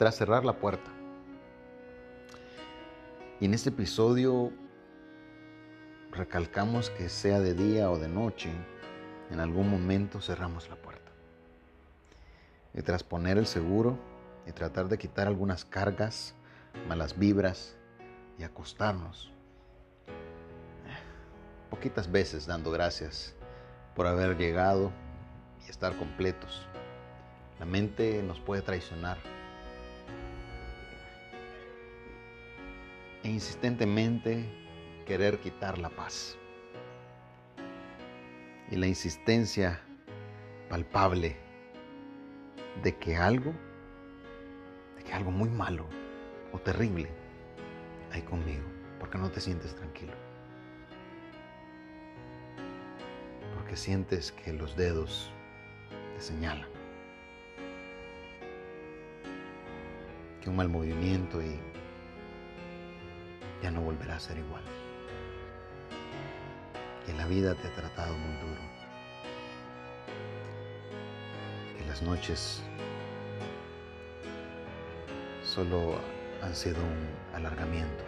tras cerrar la puerta. Y en este episodio recalcamos que sea de día o de noche, en algún momento cerramos la puerta. Y tras poner el seguro y tratar de quitar algunas cargas, malas vibras y acostarnos, poquitas veces dando gracias por haber llegado y estar completos. La mente nos puede traicionar e insistentemente querer quitar la paz. Y la insistencia palpable de que algo, de que algo muy malo o terrible hay conmigo, porque no te sientes tranquilo. Porque sientes que los dedos te señalan. Que un mal movimiento y ya no volverá a ser igual. Que la vida te ha tratado muy duro. Que las noches solo han sido un alargamiento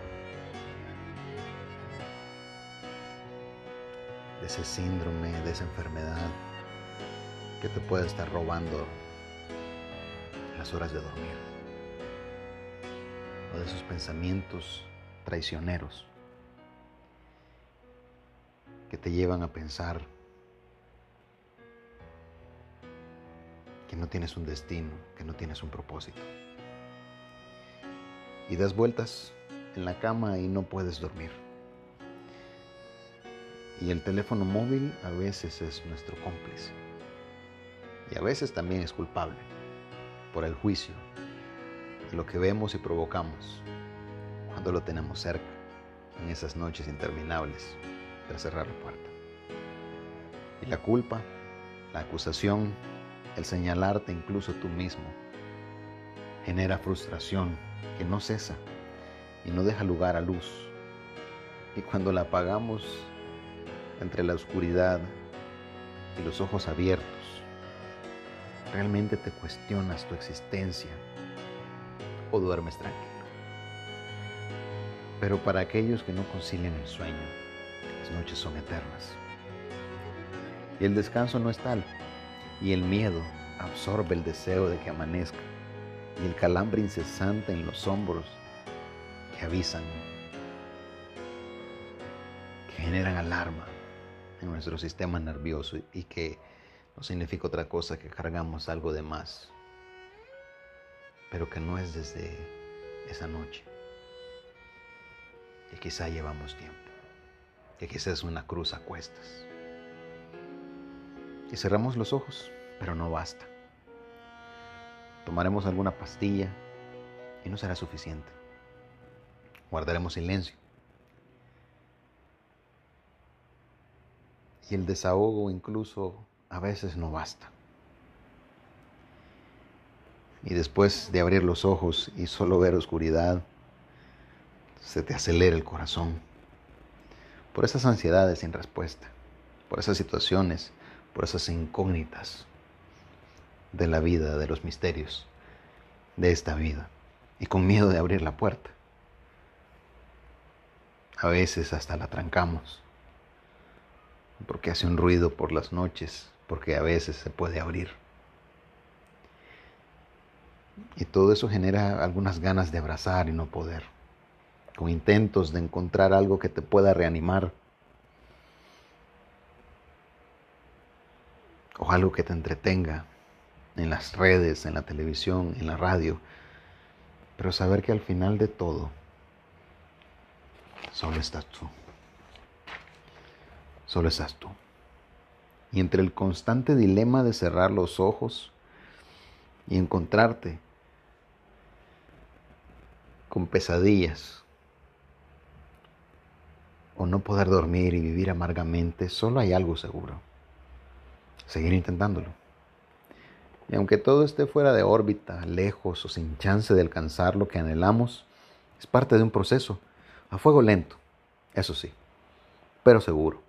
de ese síndrome, de esa enfermedad que te puede estar robando las horas de dormir o de esos pensamientos traicioneros que te llevan a pensar que no tienes un destino, que no tienes un propósito. Y das vueltas en la cama y no puedes dormir. Y el teléfono móvil a veces es nuestro cómplice. Y a veces también es culpable por el juicio de lo que vemos y provocamos cuando lo tenemos cerca, en esas noches interminables tras cerrar la puerta. Y la culpa, la acusación, el señalarte incluso tú mismo, genera frustración que no cesa y no deja lugar a luz. Y cuando la apagamos entre la oscuridad y los ojos abiertos, realmente te cuestionas tu existencia o duermes tranquilo. Pero para aquellos que no concilian el sueño, las noches son eternas. Y el descanso no es tal. Y el miedo absorbe el deseo de que amanezca. Y el calambre incesante en los hombros que avisan, que generan alarma en nuestro sistema nervioso y que no significa otra cosa que cargamos algo de más, pero que no es desde esa noche que quizá llevamos tiempo, que quizá es una cruz a cuestas. Y cerramos los ojos, pero no basta. Tomaremos alguna pastilla y no será suficiente. Guardaremos silencio. Y el desahogo incluso a veces no basta. Y después de abrir los ojos y solo ver oscuridad, se te acelera el corazón por esas ansiedades sin respuesta, por esas situaciones, por esas incógnitas de la vida, de los misterios de esta vida, y con miedo de abrir la puerta. A veces hasta la trancamos, porque hace un ruido por las noches, porque a veces se puede abrir. Y todo eso genera algunas ganas de abrazar y no poder con intentos de encontrar algo que te pueda reanimar o algo que te entretenga en las redes, en la televisión, en la radio, pero saber que al final de todo solo estás tú. Solo estás tú. Y entre el constante dilema de cerrar los ojos y encontrarte con pesadillas, o no poder dormir y vivir amargamente, solo hay algo seguro. Seguir intentándolo. Y aunque todo esté fuera de órbita, lejos o sin chance de alcanzar lo que anhelamos, es parte de un proceso, a fuego lento, eso sí, pero seguro,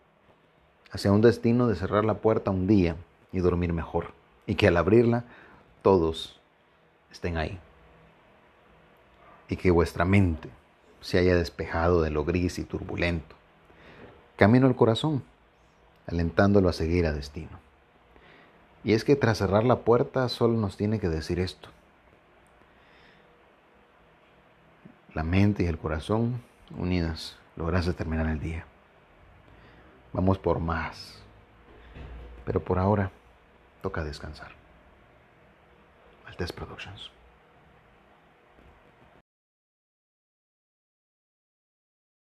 hacia un destino de cerrar la puerta un día y dormir mejor, y que al abrirla todos estén ahí, y que vuestra mente se haya despejado de lo gris y turbulento. Camino al corazón, alentándolo a seguir a destino. Y es que tras cerrar la puerta solo nos tiene que decir esto. La mente y el corazón unidas logras terminar el día. Vamos por más. Pero por ahora toca descansar. Altes Productions.